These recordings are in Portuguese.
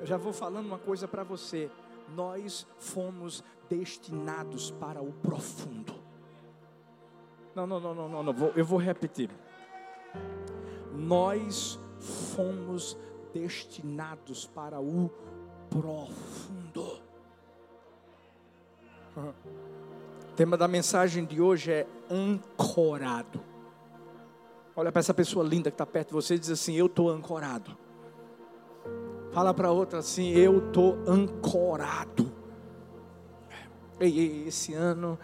Eu já vou falando uma coisa para você. Nós fomos destinados para o profundo. Não, não, não, não, não, não. eu vou repetir. Nós fomos destinados para o profundo. O tema da mensagem de hoje é ancorado. Olha para essa pessoa linda que está perto de você e diz assim: Eu estou ancorado. Fala para outra assim: Eu estou ancorado. Ei, ei, esse ano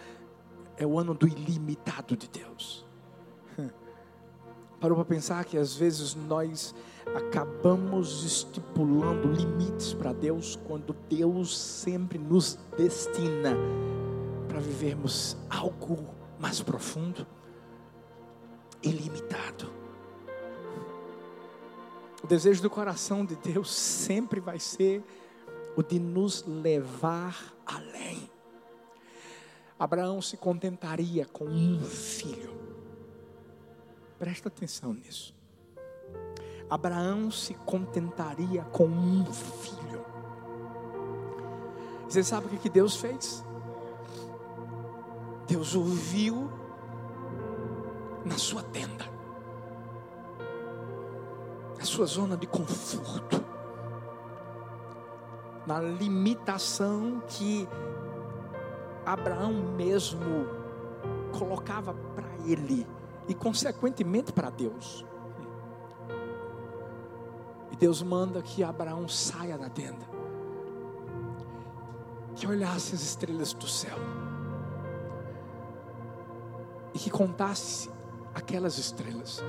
é o ano do ilimitado de Deus. Parou para pensar que às vezes nós acabamos estipulando limites para Deus, quando Deus sempre nos destina para vivermos algo mais profundo, ilimitado. O desejo do coração de Deus sempre vai ser o de nos levar além. Abraão se contentaria com um filho. Presta atenção nisso. Abraão se contentaria com um filho. Você sabe o que Deus fez? Deus ouviu na sua tenda, sua zona de conforto, na limitação que Abraão mesmo colocava para ele e, consequentemente, para Deus. E Deus manda que Abraão saia da tenda, que olhasse as estrelas do céu e que contasse aquelas estrelas.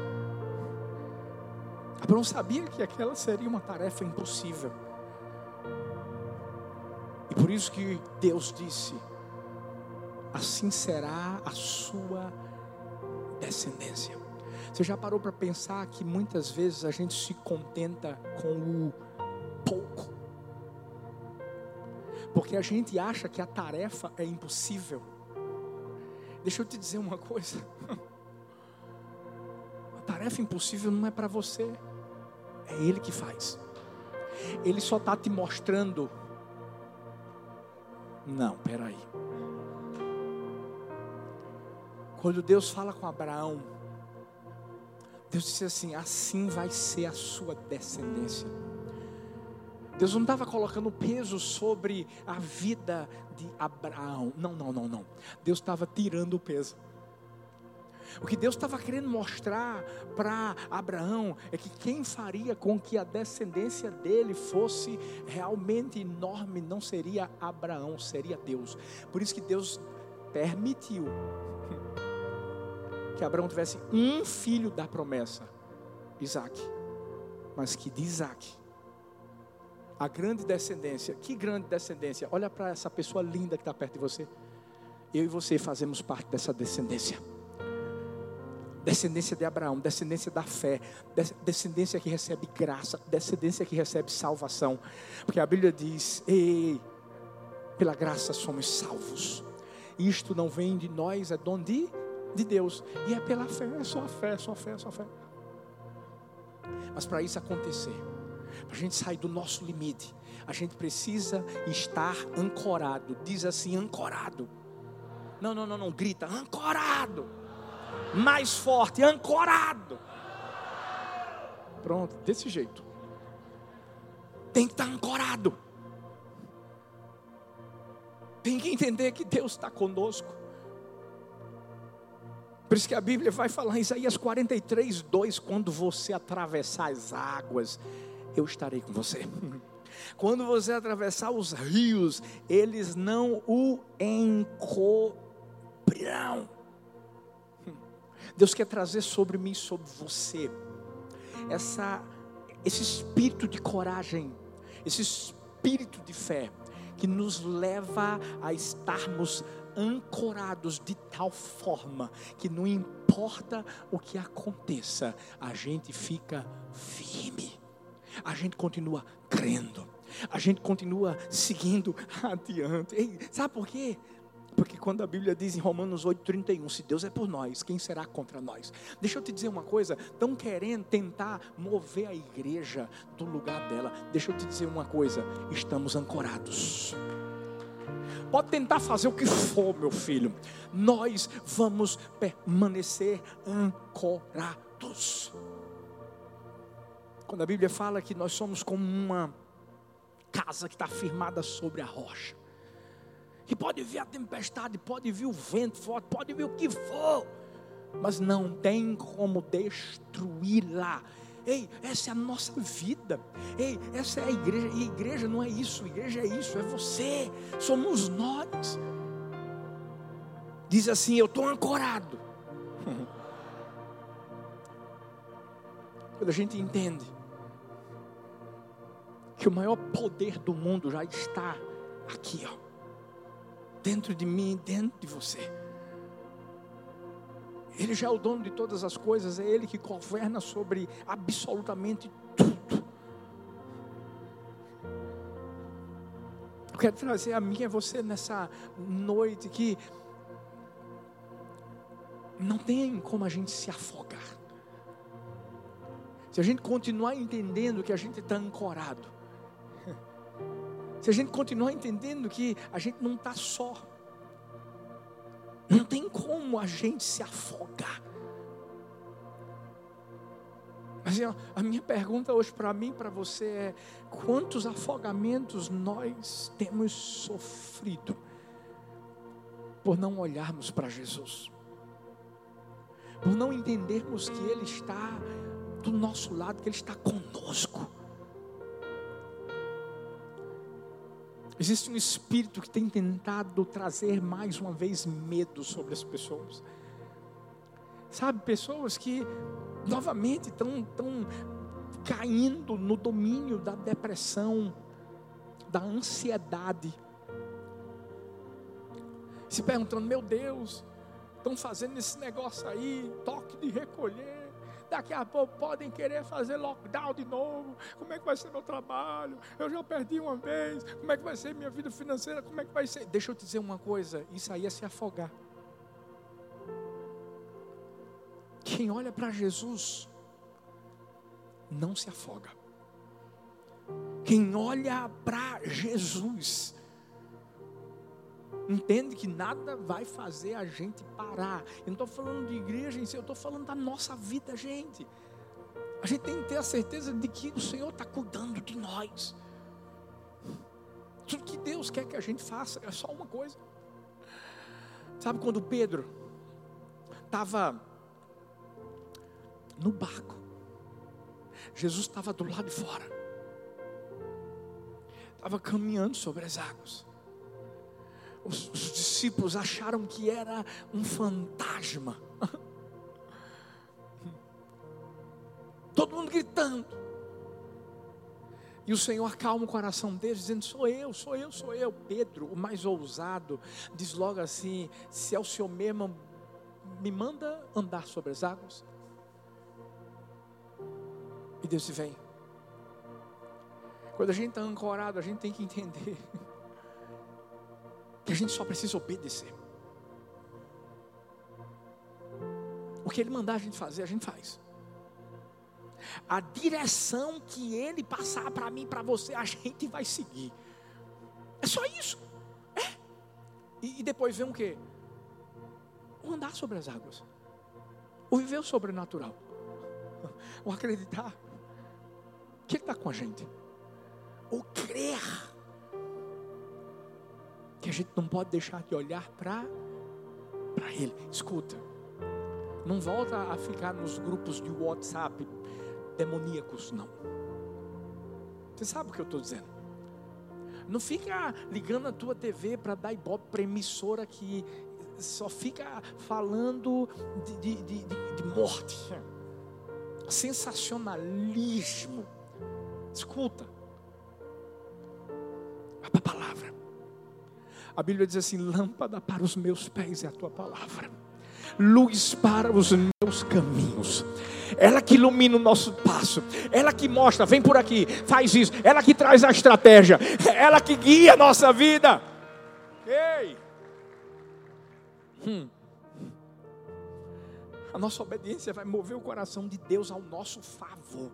Abraão sabia que aquela seria uma tarefa impossível. E por isso que Deus disse: assim será a sua descendência. Você já parou para pensar que muitas vezes a gente se contenta com o pouco? Porque a gente acha que a tarefa é impossível. Deixa eu te dizer uma coisa. Tarefa impossível não é para você, é Ele que faz. Ele só está te mostrando. Não, peraí. Quando Deus fala com Abraão, Deus disse assim: assim vai ser a sua descendência. Deus não estava colocando peso sobre a vida de Abraão. Não, não, não, não. Deus estava tirando o peso. O que Deus estava querendo mostrar para Abraão é que quem faria com que a descendência dele fosse realmente enorme não seria Abraão, seria Deus. Por isso que Deus permitiu que Abraão tivesse um filho da promessa, Isaac, mas que de Isaac, a grande descendência, que grande descendência, olha para essa pessoa linda que está perto de você, eu e você fazemos parte dessa descendência. Descendência de Abraão, descendência da fé, descendência que recebe graça, descendência que recebe salvação, porque a Bíblia diz: Ei, pela graça somos salvos. Isto não vem de nós, é dom de de Deus. E é pela fé, é só a fé, é só a fé, é só a fé. Mas para isso acontecer, para a gente sair do nosso limite, a gente precisa estar ancorado. Diz assim, ancorado. Não, não, não, não, grita, ancorado. Mais forte, ancorado. Pronto, desse jeito. Tem que estar ancorado. Tem que entender que Deus está conosco. Por isso que a Bíblia vai falar em Isaías 43, 2: quando você atravessar as águas, eu estarei com você. Quando você atravessar os rios, eles não o encobrirão. Deus quer trazer sobre mim, sobre você, essa, esse espírito de coragem, esse espírito de fé, que nos leva a estarmos ancorados de tal forma que não importa o que aconteça, a gente fica firme, a gente continua crendo, a gente continua seguindo adiante. Ei, sabe por quê? Porque quando a Bíblia diz em Romanos 8,31, se Deus é por nós, quem será contra nós? Deixa eu te dizer uma coisa, estão querendo tentar mover a igreja do lugar dela. Deixa eu te dizer uma coisa, estamos ancorados. Pode tentar fazer o que for, meu filho. Nós vamos permanecer ancorados. Quando a Bíblia fala que nós somos como uma casa que está firmada sobre a rocha. Que pode vir a tempestade, pode vir o vento forte, pode vir o que for, mas não tem como destruí-la. Ei, essa é a nossa vida. Ei, essa é a igreja. E a igreja não é isso. A igreja é isso. É você. Somos nós. Diz assim: Eu estou ancorado. Quando a gente entende que o maior poder do mundo já está aqui, ó, dentro de mim, dentro de você. Ele já é o dono de todas as coisas, é Ele que governa sobre absolutamente tudo. Eu quero trazer a mim e a você nessa noite que não tem como a gente se afogar. Se a gente continuar entendendo que a gente está ancorado, se a gente continuar entendendo que a gente não está só, não tem como a gente se afogar. Mas a minha pergunta hoje para mim, para você é: quantos afogamentos nós temos sofrido por não olharmos para Jesus, por não entendermos que Ele está do nosso lado, que Ele está conosco. Existe um espírito que tem tentado trazer mais uma vez medo sobre as pessoas. Sabe, pessoas que novamente estão, estão caindo no domínio da depressão, da ansiedade. Se perguntando, meu Deus, estão fazendo esse negócio aí, toque de recolher Daqui a pouco podem querer fazer lockdown de novo. Como é que vai ser meu trabalho? Eu já perdi uma vez. Como é que vai ser minha vida financeira? Como é que vai ser? Deixa eu te dizer uma coisa: isso aí é se afogar. Quem olha para Jesus não se afoga. Quem olha para Jesus entende que nada vai fazer a gente parar. Eu não estou falando de igreja em si, eu estou falando da nossa vida, gente. A gente tem que ter a certeza de que o Senhor está cuidando de nós. Tudo que Deus quer que a gente faça é só uma coisa. Sabe quando Pedro estava no barco, Jesus estava do lado de fora, estava caminhando sobre as águas os, os discípulos acharam que era um fantasma. Todo mundo gritando. E o Senhor acalma o coração deles, dizendo: Sou eu, sou eu, sou eu. Pedro, o mais ousado, diz logo assim: Se é o Senhor mesmo, me manda andar sobre as águas. E Deus se vem. Quando a gente está ancorado, a gente tem que entender que a gente só precisa obedecer. O que Ele mandar a gente fazer, a gente faz. A direção que Ele passar para mim, para você, a gente vai seguir. É só isso. É. E, e depois vem o que? O andar sobre as águas. O viver o sobrenatural. O acreditar que Ele está com a gente. O crer que a gente não pode deixar de olhar para para Ele. Escuta, não volta a ficar nos grupos de WhatsApp demoníacos, não. Você sabe o que eu estou dizendo? Não fica ligando a tua TV para dar ibope para emissora que só fica falando de, de, de, de morte. Sensacionalismo. Escuta. A Bíblia diz assim: lâmpada para os meus pés é a tua palavra, luz para os meus caminhos. Ela que ilumina o nosso passo, ela que mostra, vem por aqui, faz isso, ela que traz a estratégia, ela que guia a nossa vida. Ei! Hum. A nossa obediência vai mover o coração de Deus ao nosso favor.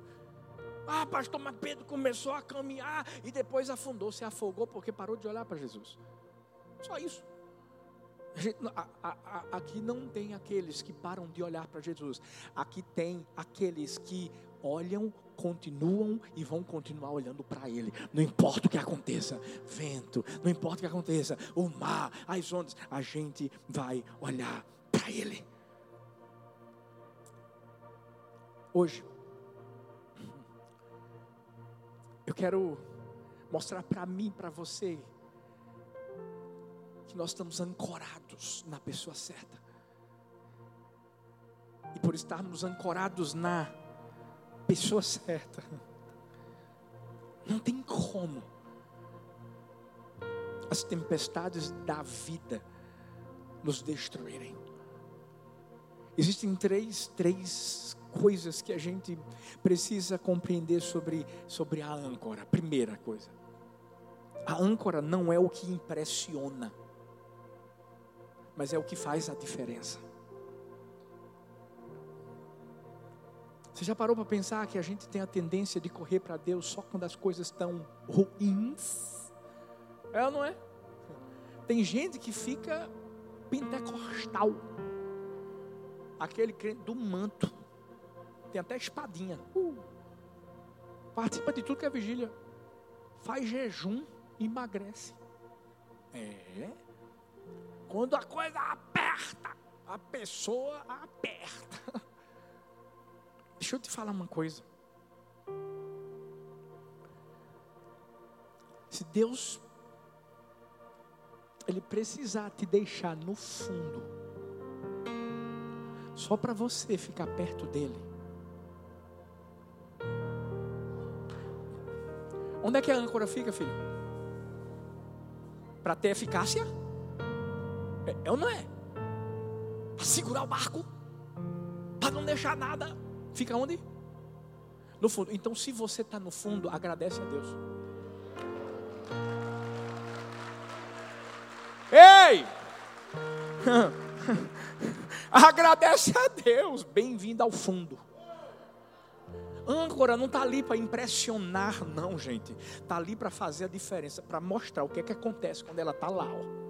Ah, pastor, mas Pedro começou a caminhar e depois afundou, se afogou porque parou de olhar para Jesus. Só isso. Aqui não tem aqueles que param de olhar para Jesus. Aqui tem aqueles que olham, continuam e vão continuar olhando para Ele. Não importa o que aconteça, vento, não importa o que aconteça, o mar, as ondas, a gente vai olhar para Ele. Hoje, eu quero mostrar para mim, para você, que nós estamos ancorados na pessoa certa. E por estarmos ancorados na pessoa certa, não tem como as tempestades da vida nos destruírem. Existem três, três coisas que a gente precisa compreender sobre, sobre a âncora. Primeira coisa, a âncora não é o que impressiona mas é o que faz a diferença. Você já parou para pensar que a gente tem a tendência de correr para Deus só quando as coisas estão ruins? É ou não é? Tem gente que fica pentecostal. Aquele crente do manto. Tem até espadinha. Uh, participa de tudo que é vigília. Faz jejum, emagrece. É. Quando a coisa aperta, a pessoa aperta. Deixa eu te falar uma coisa. Se Deus ele precisar te deixar no fundo, só para você ficar perto dele. Onde é que a âncora fica, filho? Para ter eficácia? É, é ou não é? Para segurar o barco, para não deixar nada. Fica onde? No fundo. Então, se você está no fundo, agradece a Deus. Ei! agradece a Deus. Bem-vindo ao fundo. Âncora não está ali para impressionar, não, gente. Está ali para fazer a diferença, para mostrar o que é que acontece quando ela está lá. Ó.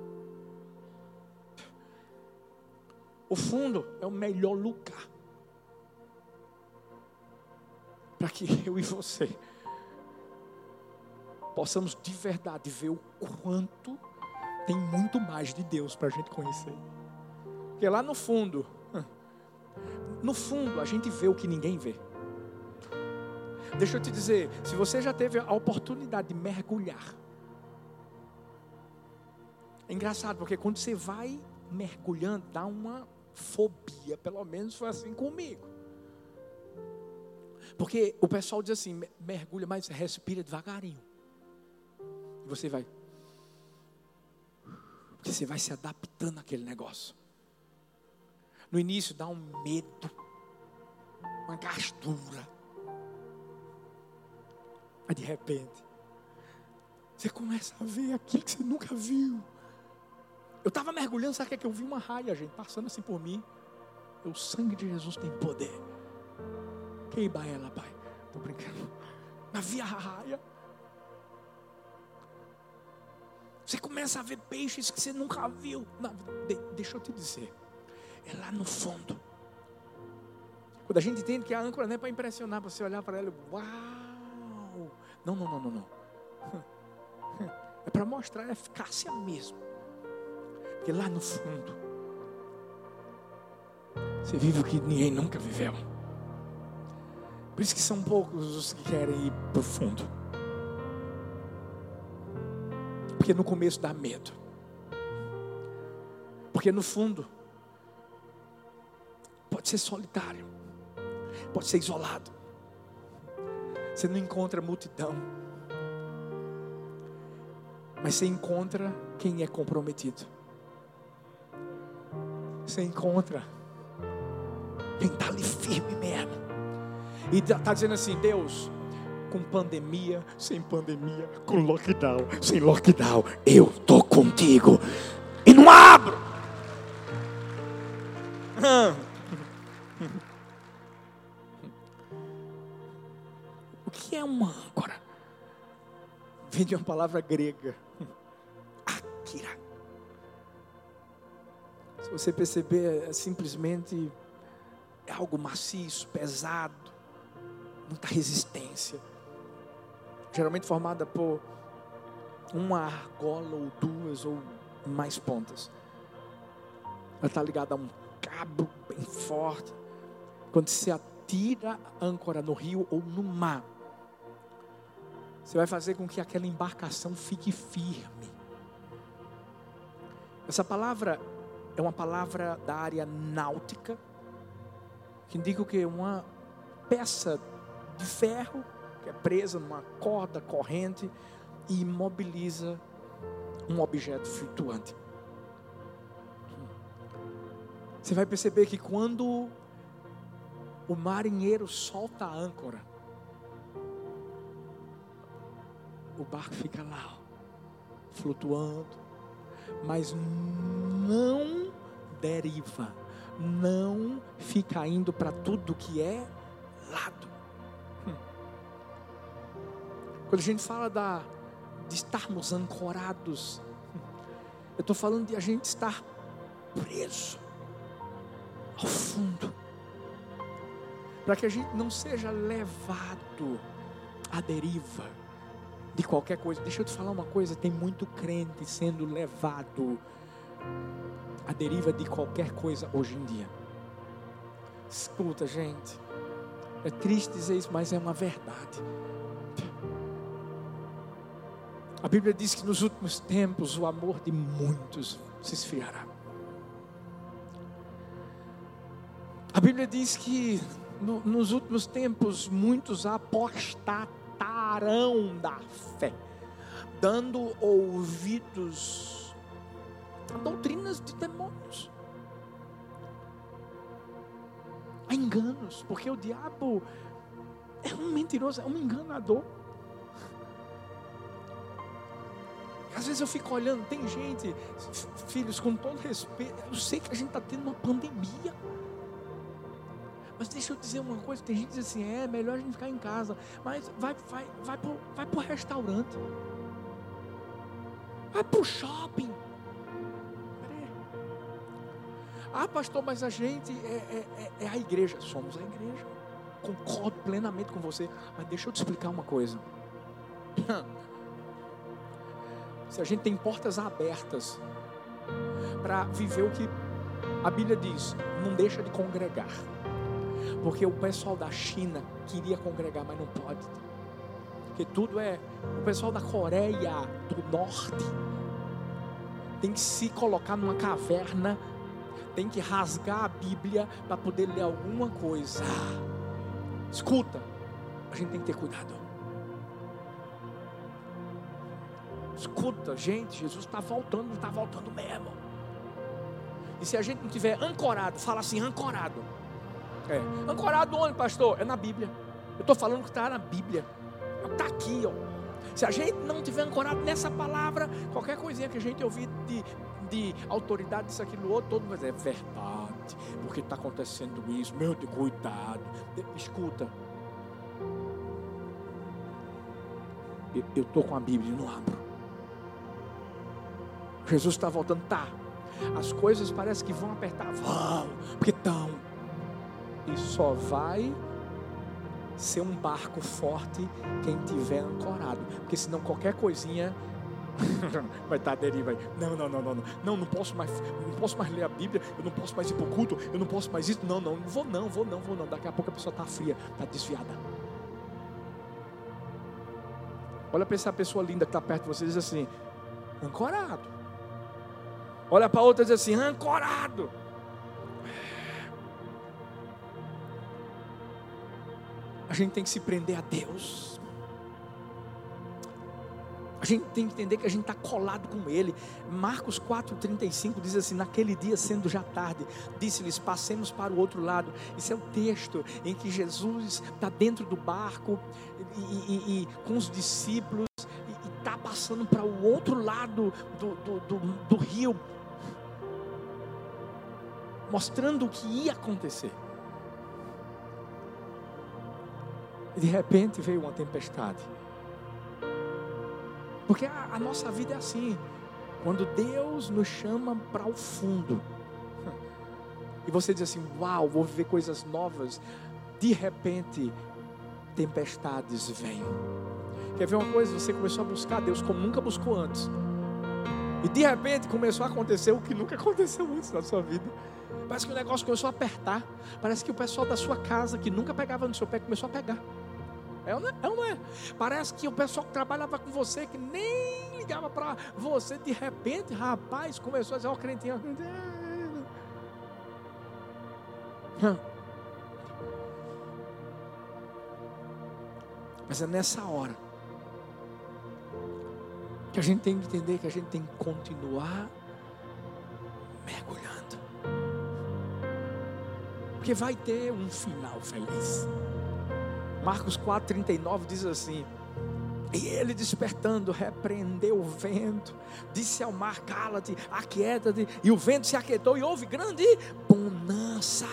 O fundo é o melhor lugar para que eu e você possamos de verdade ver o quanto tem muito mais de Deus para a gente conhecer. Porque lá no fundo, no fundo, a gente vê o que ninguém vê. Deixa eu te dizer, se você já teve a oportunidade de mergulhar, é engraçado, porque quando você vai mergulhando, dá uma fobia, pelo menos foi assim comigo. Porque o pessoal diz assim: mergulha, mas respira devagarinho. E você vai. Porque você vai se adaptando àquele negócio. No início dá um medo, uma gastura. Mas de repente, você começa a ver aquilo que você nunca viu. Eu estava mergulhando, sabe o que, é que eu vi uma raia, gente, passando assim por mim. O sangue de Jesus tem poder. Queiba ela, pai. Estou brincando. Mas vi a raia. Você começa a ver peixes que você nunca viu. Não, de, deixa eu te dizer. É lá no fundo. Quando a gente entende que a âncora não é para impressionar, para você olhar para ela, uau! Não, não, não, não, não. É para mostrar a eficácia mesmo. Porque lá no fundo, você vive o que ninguém nunca viveu. Por isso que são poucos os que querem ir para o fundo. Porque no começo dá medo. Porque no fundo, pode ser solitário, pode ser isolado. Você não encontra multidão, mas você encontra quem é comprometido você encontra quem está ali firme mesmo. E está tá dizendo assim: Deus, com pandemia, sem pandemia, com lockdown, sem lockdown, eu estou contigo. E não abro. O que é uma âncora? Vem de uma palavra grega. Você perceber, é simplesmente é algo maciço, pesado, muita resistência. Geralmente formada por uma argola ou duas ou mais pontas. Ela está ligada a um cabo bem forte. Quando se atira a âncora no rio ou no mar, você vai fazer com que aquela embarcação fique firme. Essa palavra é uma palavra da área náutica, que indica o que? Uma peça de ferro que é presa numa corda corrente e imobiliza um objeto flutuante. Você vai perceber que quando o marinheiro solta a âncora, o barco fica lá, flutuando, mas não deriva, não fica indo para tudo que é lado. Hum. Quando a gente fala da, de estarmos ancorados, hum, eu estou falando de a gente estar preso ao fundo, para que a gente não seja levado à deriva de qualquer coisa. Deixa eu te falar uma coisa: tem muito crente sendo levado à deriva de qualquer coisa hoje em dia. Escuta, gente, é triste dizer isso, mas é uma verdade. A Bíblia diz que nos últimos tempos o amor de muitos se esfriará. A Bíblia diz que no, nos últimos tempos muitos apostatarão da fé, dando ouvidos a doutrinas de demônios, a enganos, porque o diabo é um mentiroso, é um enganador. Às vezes eu fico olhando, tem gente, filhos, com todo respeito, eu sei que a gente está tendo uma pandemia. Mas deixa eu dizer uma coisa, tem gente que diz assim, é melhor a gente ficar em casa. Mas vai, vai, vai para o restaurante. Vai para o shopping. Ah, pastor, mas a gente é, é, é, a igreja. Somos a igreja. Concordo plenamente com você. Mas deixa eu te explicar uma coisa. Se a gente tem portas abertas para viver o que a Bíblia diz, não deixa de congregar. Porque o pessoal da China queria congregar, mas não pode. Porque tudo é. O pessoal da Coreia do Norte tem que se colocar numa caverna, tem que rasgar a Bíblia para poder ler alguma coisa. Escuta, a gente tem que ter cuidado. Escuta, gente, Jesus está voltando, está voltando mesmo. E se a gente não tiver ancorado, fala assim, ancorado é. Ancorado onde, pastor? É na Bíblia. Eu estou falando que está na Bíblia. Está aqui, ó. Se a gente não tiver ancorado nessa palavra, qualquer coisinha que a gente ouvir de, de autoridade, isso, aquilo, outro, todo mundo é verdade, porque está acontecendo isso, meu Deus, cuidado. Escuta. Eu estou com a Bíblia não abro. Jesus está voltando, tá. As coisas parecem que vão apertar, vão, porque estão e só vai ser um barco forte quem tiver ancorado, porque senão qualquer coisinha vai estar à deriva. Não, não, não, não, não, não, não posso mais, não posso mais ler a Bíblia, eu não posso mais ir para o culto, eu não posso mais isso, não, não, não vou não, vou não, vou não. Daqui a pouco a pessoa está fria, está desviada. Olha para essa pessoa linda que está perto de você e diz assim, ancorado. Olha para outra e diz assim, ancorado. a gente tem que se prender a Deus. A gente tem que entender que a gente está colado com Ele. Marcos 4,35 diz assim: Naquele dia, sendo já tarde, disse-lhes: Passemos para o outro lado. Isso é o texto em que Jesus está dentro do barco e, e, e com os discípulos e está passando para o outro lado do, do, do, do rio. mostrando o que ia acontecer. E de repente veio uma tempestade. Porque a, a nossa vida é assim. Quando Deus nos chama para o fundo, e você diz assim: Uau, vou viver coisas novas. De repente, tempestades vêm. Quer ver uma coisa? Você começou a buscar Deus como nunca buscou antes. E de repente começou a acontecer o que nunca aconteceu antes na sua vida. Parece que o negócio começou a apertar. Parece que o pessoal da sua casa, que nunca pegava no seu pé, começou a pegar. É ou não é? É ou não é? Parece que o pessoal que trabalhava com você, que nem ligava para você, de repente, rapaz, começou a dizer, ó, oh, crentinho. Mas é nessa hora que a gente tem que entender que a gente tem que continuar mergulhando. Porque vai ter um final feliz. Marcos 4,39 diz assim: E ele despertando, repreendeu o vento, disse ao mar: Cala-te, aquieta-te. E o vento se aquietou e houve grande bonança.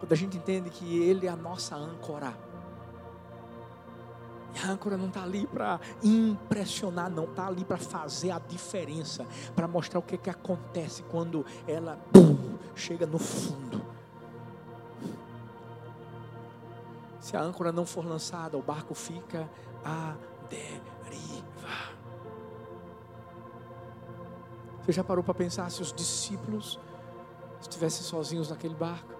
Quando a gente entende que Ele é a nossa âncora. A âncora não está ali para impressionar, não está ali para fazer a diferença, para mostrar o que, que acontece quando ela bum, chega no fundo. Se a âncora não for lançada, o barco fica à deriva. Você já parou para pensar se os discípulos estivessem sozinhos naquele barco?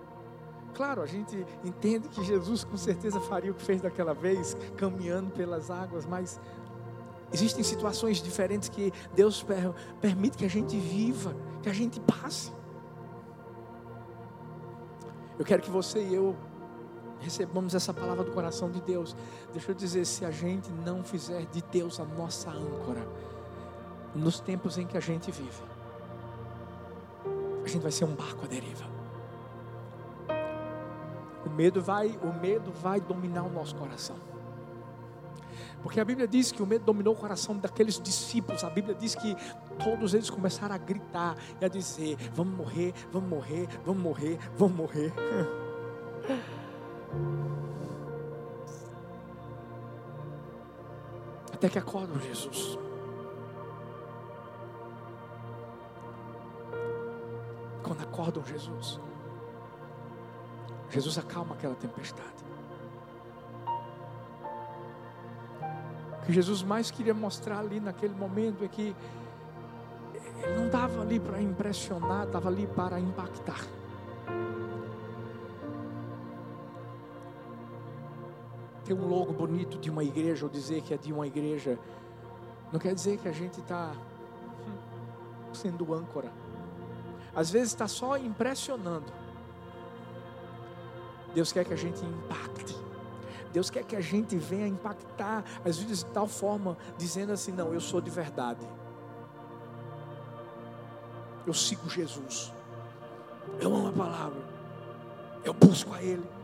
Claro, a gente entende que Jesus com certeza faria o que fez daquela vez, caminhando pelas águas, mas existem situações diferentes que Deus permite que a gente viva, que a gente passe. Eu quero que você e eu recebamos essa palavra do coração de Deus. Deixa eu dizer, se a gente não fizer de Deus a nossa âncora, nos tempos em que a gente vive, a gente vai ser um barco à deriva. O medo vai, o medo vai dominar o nosso coração. Porque a Bíblia diz que o medo dominou o coração daqueles discípulos. A Bíblia diz que todos eles começaram a gritar e a dizer: Vamos morrer, vamos morrer, vamos morrer, vamos morrer. Até que acordam Jesus. Quando acordam Jesus, Jesus acalma aquela tempestade. O que Jesus mais queria mostrar ali naquele momento é que ele não estava ali para impressionar, estava ali para impactar. Ter um logo bonito de uma igreja ou dizer que é de uma igreja, não quer dizer que a gente está sendo âncora. Às vezes está só impressionando. Deus quer que a gente impacte. Deus quer que a gente venha impactar as vidas de tal forma, dizendo assim: não, eu sou de verdade. Eu sigo Jesus. Eu amo a palavra. Eu busco a Ele.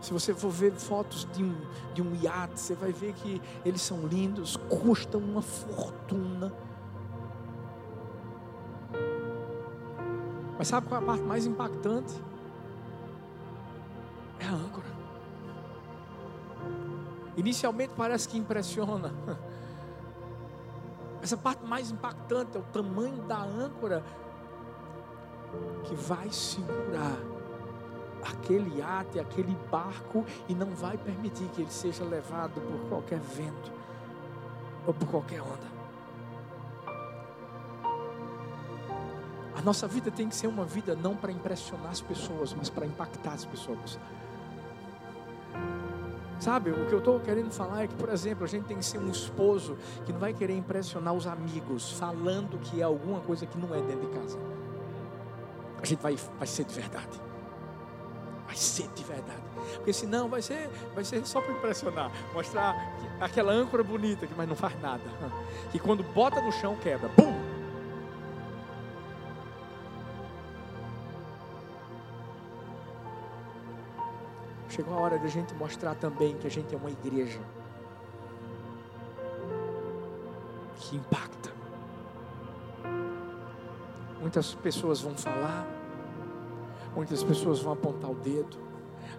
Se você for ver fotos de um, de um iate, você vai ver que eles são lindos, custam uma fortuna. Mas sabe qual é a parte mais impactante? É a âncora. Inicialmente parece que impressiona. Essa parte mais impactante é o tamanho da âncora que vai segurar aquele ate, aquele barco e não vai permitir que ele seja levado por qualquer vento ou por qualquer onda. A nossa vida tem que ser uma vida não para impressionar as pessoas, mas para impactar as pessoas. Sabe, o que eu estou querendo falar é que, por exemplo, a gente tem que ser um esposo que não vai querer impressionar os amigos, falando que é alguma coisa que não é dentro de casa. A gente vai, vai ser de verdade. Vai ser de verdade. Porque senão vai ser, vai ser só para impressionar. Mostrar aquela âncora bonita, mas não faz nada. Que quando bota no chão quebra. Pum! Chegou a hora de a gente mostrar também que a gente é uma igreja. que impacta. Muitas pessoas vão falar, muitas pessoas vão apontar o dedo,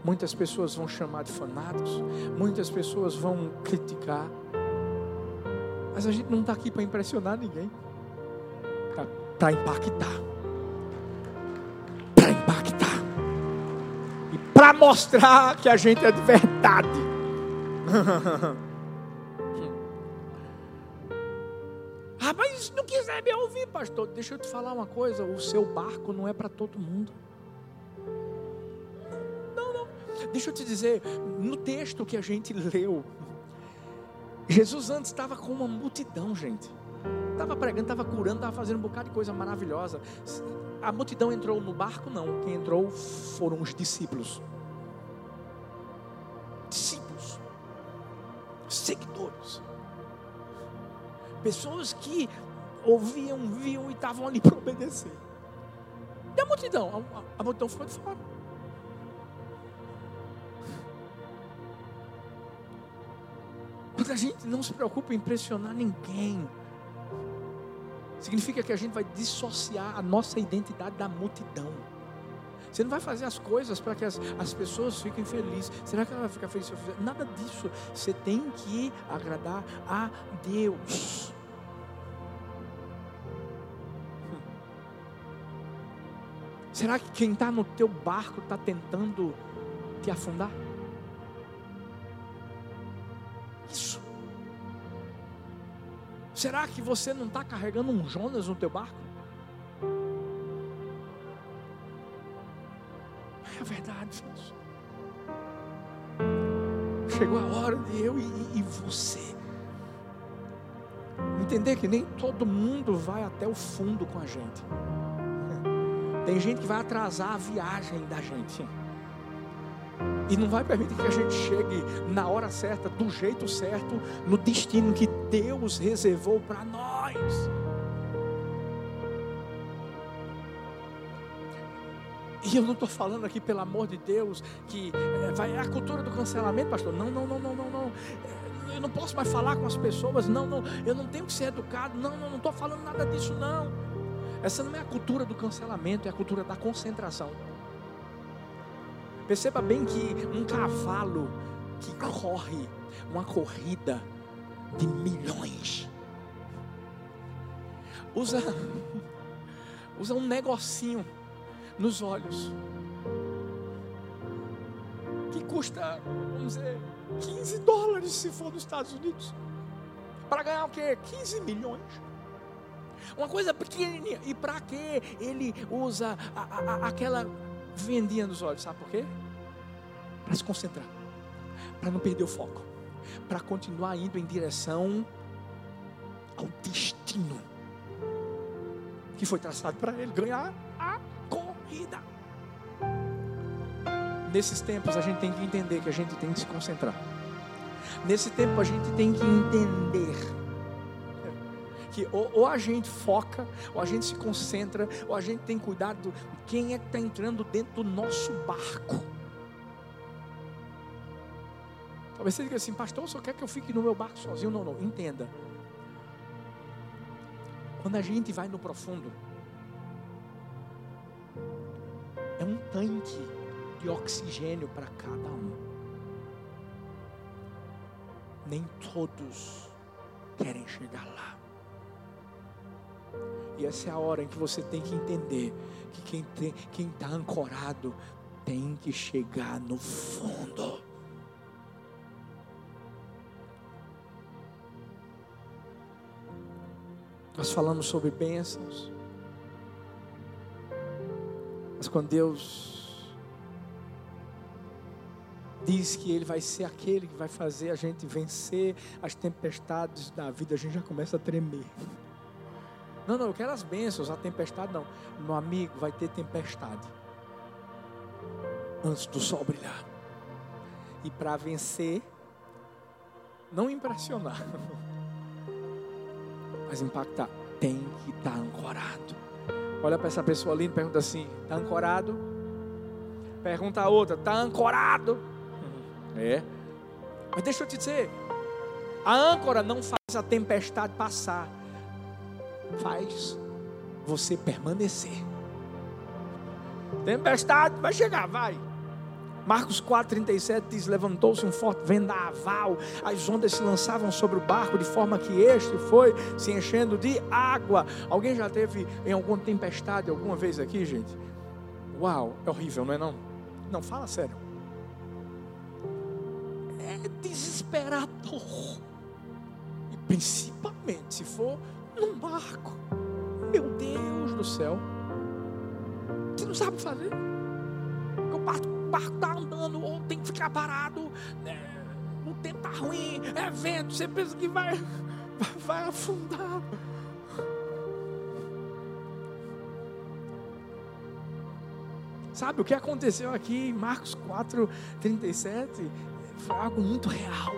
muitas pessoas vão chamar de fanados, muitas pessoas vão criticar, mas a gente não está aqui para impressionar ninguém, para impactar. Para impactar. E para mostrar que a gente é de verdade. ah, mas não quiser me ouvir, pastor, deixa eu te falar uma coisa: o seu barco não é para todo mundo. Deixa eu te dizer, no texto que a gente leu, Jesus antes estava com uma multidão, gente. Estava pregando, estava curando, estava fazendo um bocado de coisa maravilhosa. A multidão entrou no barco? Não. Quem entrou foram os discípulos. Discípulos. Seguidores. Pessoas que ouviam, viam e estavam ali para obedecer. E a multidão? A, a, a multidão ficou de fora. A gente não se preocupa em impressionar ninguém, significa que a gente vai dissociar a nossa identidade da multidão. Você não vai fazer as coisas para que as, as pessoas fiquem felizes. Será que ela vai ficar feliz se eu fizer? Nada disso. Você tem que agradar a Deus. Será que quem está no teu barco está tentando te afundar? Será que você não está carregando um Jonas no teu barco? É verdade, isso. Chegou a hora de eu e, e você entender que nem todo mundo vai até o fundo com a gente. Tem gente que vai atrasar a viagem da gente e não vai permitir que a gente chegue na hora certa, do jeito certo, no destino que Deus reservou para nós. E eu não estou falando aqui, pelo amor de Deus, que é, vai a cultura do cancelamento, pastor. Não, não, não, não, não, não. É, eu não posso mais falar com as pessoas. Não, não. Eu não tenho que ser educado. Não, não, não estou falando nada disso, não. Essa não é a cultura do cancelamento, é a cultura da concentração. Perceba bem que um cavalo que corre uma corrida de milhões usa usa um negocinho nos olhos que custa, vamos dizer, 15 dólares se for nos Estados Unidos. Para ganhar o quê? 15 milhões. Uma coisa pequenininha. E para que ele usa a, a, aquela vendinha nos olhos? Sabe por quê? para se concentrar, para não perder o foco, para continuar indo em direção ao destino que foi traçado para ele ganhar a corrida. Nesses tempos a gente tem que entender que a gente tem que se concentrar. Nesse tempo a gente tem que entender que ou, ou, a gente foca, ou a gente se concentra, ou a gente tem cuidado de quem é que está entrando dentro do nosso barco. Talvez você diga assim, pastor, só quer que eu fique no meu barco sozinho? Não, não, entenda. Quando a gente vai no profundo, é um tanque de oxigênio para cada um. Nem todos querem chegar lá. E essa é a hora em que você tem que entender que quem está ancorado tem que chegar no fundo. Nós falamos sobre bênçãos. Mas quando Deus diz que Ele vai ser aquele que vai fazer a gente vencer as tempestades da vida, a gente já começa a tremer. Não, não, eu quero as bênçãos, a tempestade não. Meu amigo, vai ter tempestade. Antes do sol brilhar. E para vencer, não impressionar. mas impactar. Tem que estar tá ancorado. Olha para essa pessoa ali e pergunta assim: está ancorado? Pergunta a outra: está ancorado? É. Mas deixa eu te dizer: a âncora não faz a tempestade passar, faz você permanecer. Tempestade vai chegar, vai. Marcos 4,37 diz: Levantou-se um forte vendaval, as ondas se lançavam sobre o barco, de forma que este foi se enchendo de água. Alguém já teve em alguma tempestade alguma vez aqui, gente? Uau, é horrível, não é? Não, não fala sério. É desesperador, e principalmente se for num barco. Meu Deus do céu, você não sabe fazer. O barco barco está andando ou tem que ficar parado, é, o tempo está ruim, é vento, você pensa que vai, vai afundar. Sabe o que aconteceu aqui em Marcos 4, 37? Foi algo muito real.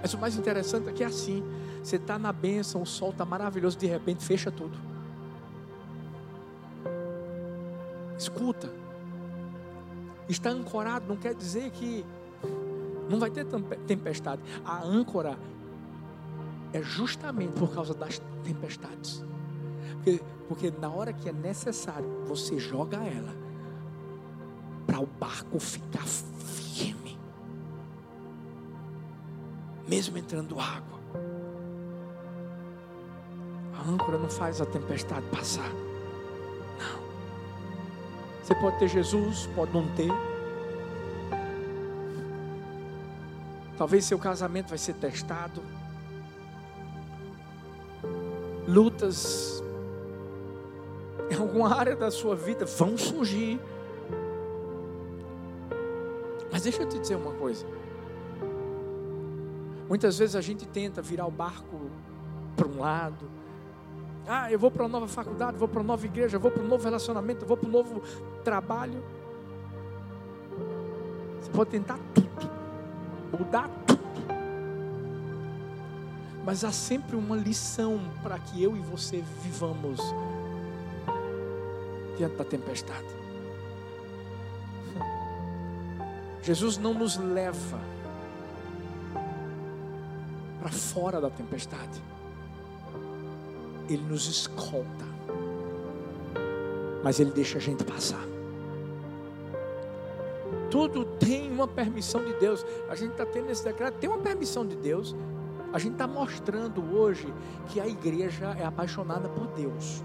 Mas o mais interessante é que é assim: você está na bênção, o sol está maravilhoso, de repente fecha tudo. Escuta. Está ancorado não quer dizer que não vai ter tempestade. A âncora é justamente por causa das tempestades. Porque, porque na hora que é necessário, você joga ela para o barco ficar Mesmo entrando água. A âncora não faz a tempestade passar. Você pode ter Jesus, pode não ter. Talvez seu casamento vai ser testado. Lutas em alguma área da sua vida vão surgir. Mas deixa eu te dizer uma coisa. Muitas vezes a gente tenta virar o barco para um lado, ah, eu vou para uma nova faculdade, vou para uma nova igreja, vou para um novo relacionamento, vou para um novo trabalho. Você pode tentar tudo, mudar tudo. Mas há sempre uma lição para que eu e você vivamos diante da tempestade. Jesus não nos leva para fora da tempestade. Ele nos escolta, mas Ele deixa a gente passar. Tudo tem uma permissão de Deus. A gente está tendo esse decreto, tem uma permissão de Deus. A gente está mostrando hoje que a igreja é apaixonada por Deus.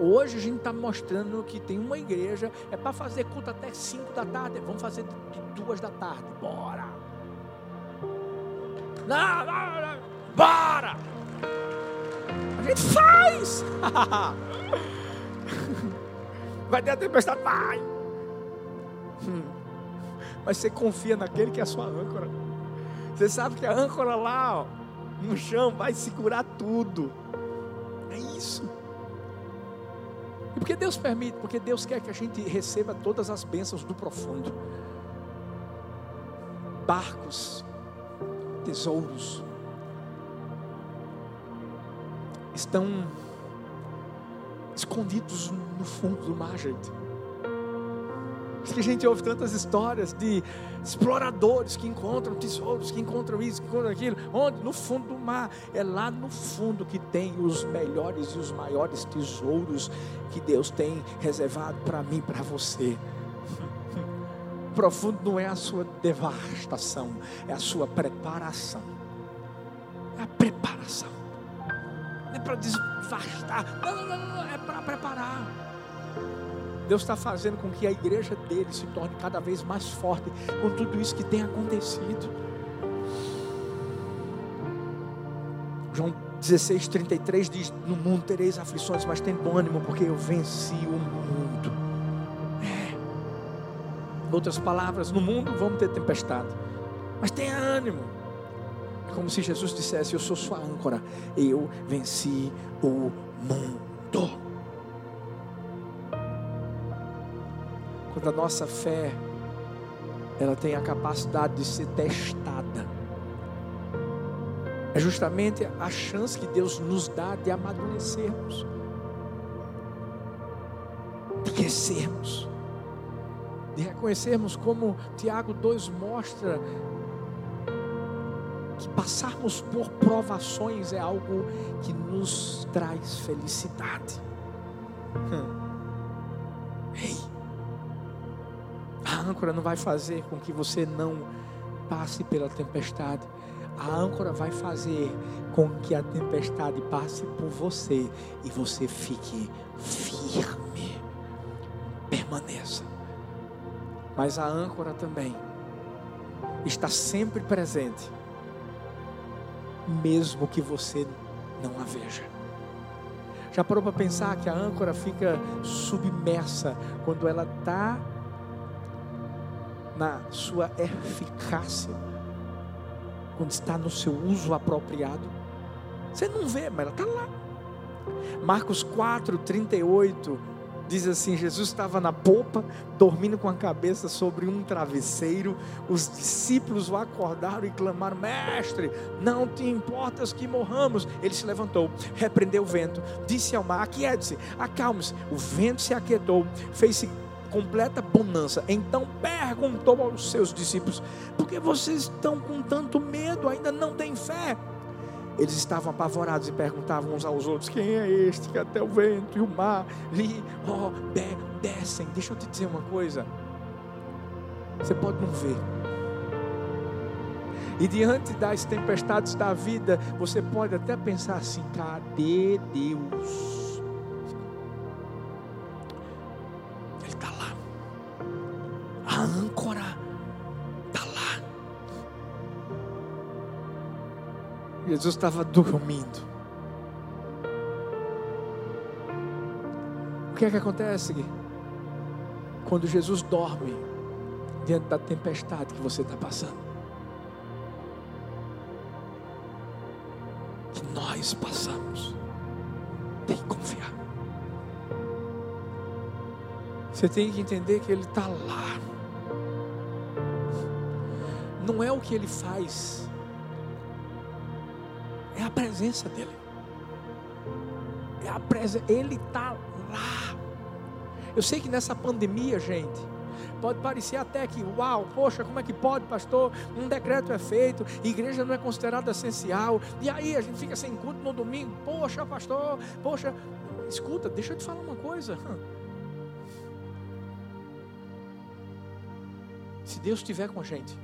Hoje a gente está mostrando que tem uma igreja, é para fazer culto até 5 da tarde. Vamos fazer de 2 da tarde. Bora! Não, não, não. Bora! A gente faz. Vai ter a tempestade? Vai. Hum. Mas você confia naquele que é a sua âncora. Você sabe que a âncora lá, ó, no chão, vai segurar tudo. É isso. E porque Deus permite? Porque Deus quer que a gente receba todas as bênçãos do profundo. Barcos, tesouros, estão escondidos no fundo do mar, gente. A gente ouve tantas histórias de exploradores que encontram tesouros, que encontram isso, que encontram aquilo. Onde? No fundo do mar. É lá no fundo que tem os melhores e os maiores tesouros que Deus tem reservado para mim, para você. Profundo não é a sua devastação, é a sua preparação. É a preparação não é para desvastar, não, não, não, não é para preparar. Deus está fazendo com que a igreja dele se torne cada vez mais forte com tudo isso que tem acontecido. João 16, 33 diz: No mundo tereis aflições, mas tem bom ânimo, porque eu venci o mundo. Outras palavras, no mundo vamos ter tempestade, mas tenha ânimo. É como se Jesus dissesse: Eu sou sua âncora, eu venci o mundo. Quando a nossa fé ela tem a capacidade de ser testada, é justamente a chance que Deus nos dá de amadurecermos, de crescermos, de reconhecermos como Tiago 2 mostra que passarmos por provações é algo que nos traz felicidade. Hum. Ei, a âncora não vai fazer com que você não passe pela tempestade. A âncora vai fazer com que a tempestade passe por você e você fique firme. Permaneça. Mas a âncora também está sempre presente, mesmo que você não a veja. Já parou para pensar que a âncora fica submersa quando ela está na sua eficácia, quando está no seu uso apropriado. Você não vê, mas ela está lá. Marcos 4, 38 diz assim: Jesus estava na popa, dormindo com a cabeça sobre um travesseiro. Os discípulos o acordaram e clamaram: Mestre, não te importas que morramos. Ele se levantou, repreendeu o vento, disse ao mar: Aquiete-se, acalme-se. O vento se aquietou, fez-se completa bonança. Então perguntou aos seus discípulos: Por que vocês estão com tanto medo? Ainda não têm fé? Eles estavam apavorados e perguntavam uns aos outros: Quem é este que até o vento e o mar lhe oh, descem? Deixa eu te dizer uma coisa. Você pode não ver. E diante das tempestades da vida, você pode até pensar assim: cadê Deus? Jesus estava dormindo. O que é que acontece? Quando Jesus dorme diante da tempestade que você está passando? Que nós passamos. Tem que confiar. Você tem que entender que Ele está lá. Não é o que Ele faz presença dele. É a presença, ele está lá. Eu sei que nessa pandemia, gente, pode parecer até que, uau, poxa, como é que pode, pastor? Um decreto é feito, igreja não é considerada essencial, e aí a gente fica sem culto no domingo, poxa, pastor, poxa, escuta, deixa eu te falar uma coisa. Se Deus estiver com a gente,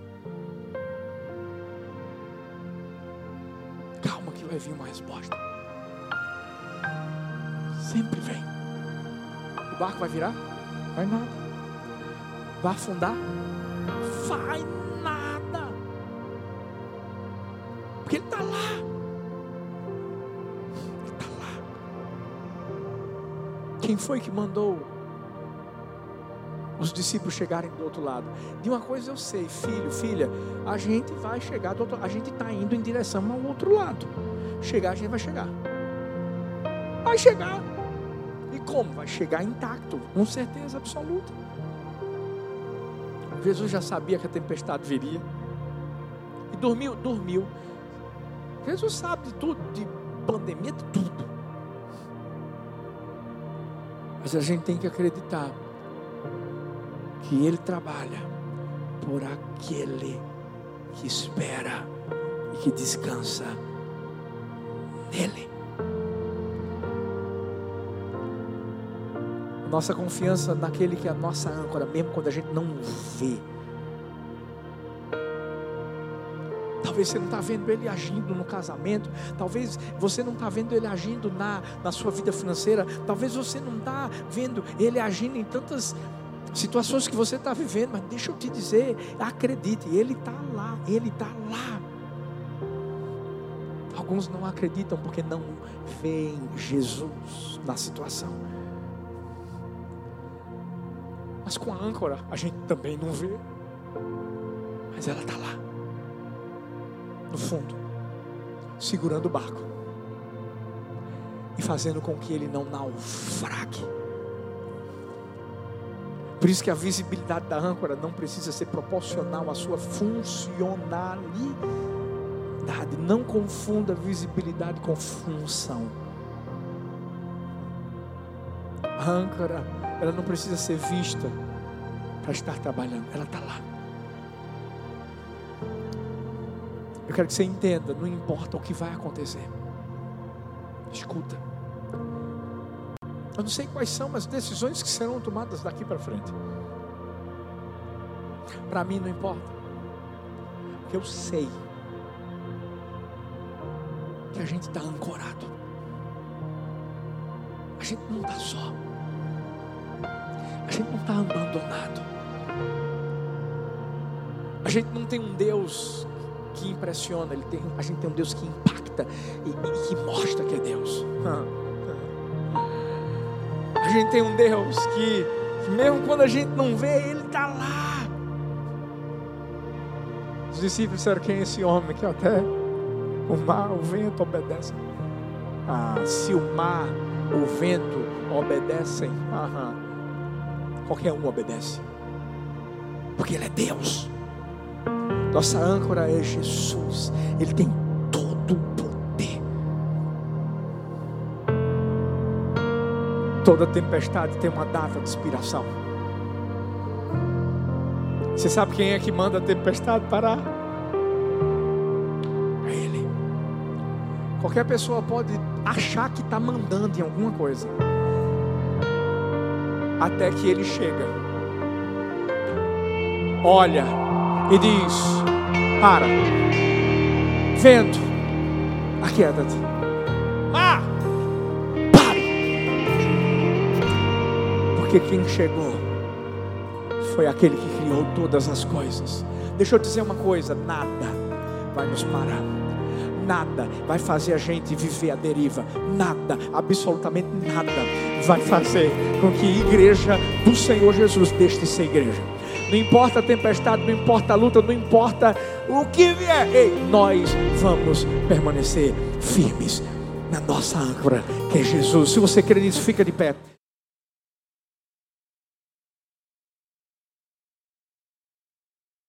vai vir uma resposta. Sempre vem. O barco vai virar? Vai nada. Vai afundar? Vai nada. Porque ele está lá. Ele está lá. Quem foi que mandou os discípulos chegarem do outro lado. De uma coisa eu sei, filho, filha, a gente vai chegar do outro a gente está indo em direção ao outro lado. Chegar, a gente vai chegar. Vai chegar. E como? Vai chegar intacto, com certeza absoluta. Jesus já sabia que a tempestade viria. E dormiu, dormiu. Jesus sabe de tudo, de pandemia, de tudo. Mas a gente tem que acreditar que Ele trabalha por aquele que espera e que descansa nele. Nossa confiança naquele que é a nossa âncora, mesmo quando a gente não vê. Talvez você não está vendo ele agindo no casamento, talvez você não está vendo ele agindo na, na sua vida financeira, talvez você não está vendo ele agindo em tantas situações que você está vivendo, mas deixa eu te dizer, acredite, ele está lá, ele está lá. Alguns não acreditam porque não veem Jesus na situação. Mas com a âncora a gente também não vê. Mas ela está lá. No fundo. Segurando o barco. E fazendo com que ele não naufrague. Por isso que a visibilidade da âncora não precisa ser proporcional à sua funcionalidade visibilidade. Não confunda visibilidade com função. A âncora, ela não precisa ser vista para estar trabalhando, ela está lá. Eu quero que você entenda, não importa o que vai acontecer. Escuta. Eu não sei quais são as decisões que serão tomadas daqui para frente. Para mim não importa. Porque eu sei a gente está ancorado. A gente não está só. A gente não está abandonado. A gente não tem um Deus que impressiona, ele tem, a gente tem um Deus que impacta e, e que mostra que é Deus. A gente tem um Deus que, que mesmo quando a gente não vê, Ele está lá. Os discípulos disseram: Quem é esse homem que até o mar, o vento obedecem? Ah, se o mar, o vento obedecem, aham, qualquer um obedece, porque Ele é Deus. Nossa âncora é Jesus, Ele tem todo o poder. Toda tempestade tem uma data de expiração. Você sabe quem é que manda a tempestade parar? Qualquer pessoa pode achar que está mandando em alguma coisa, até que Ele chega. Olha e diz: Para, vento, aquieta-te. Mar, pare. Porque quem chegou foi aquele que criou todas as coisas. Deixa eu dizer uma coisa: nada vai nos parar. Nada vai fazer a gente viver a deriva. Nada, absolutamente nada, vai fazer com que a igreja do Senhor Jesus deixe de ser igreja. Não importa a tempestade, não importa a luta, não importa o que vier, ei, nós vamos permanecer firmes na nossa âncora, que é Jesus. Se você crê nisso, fica de pé.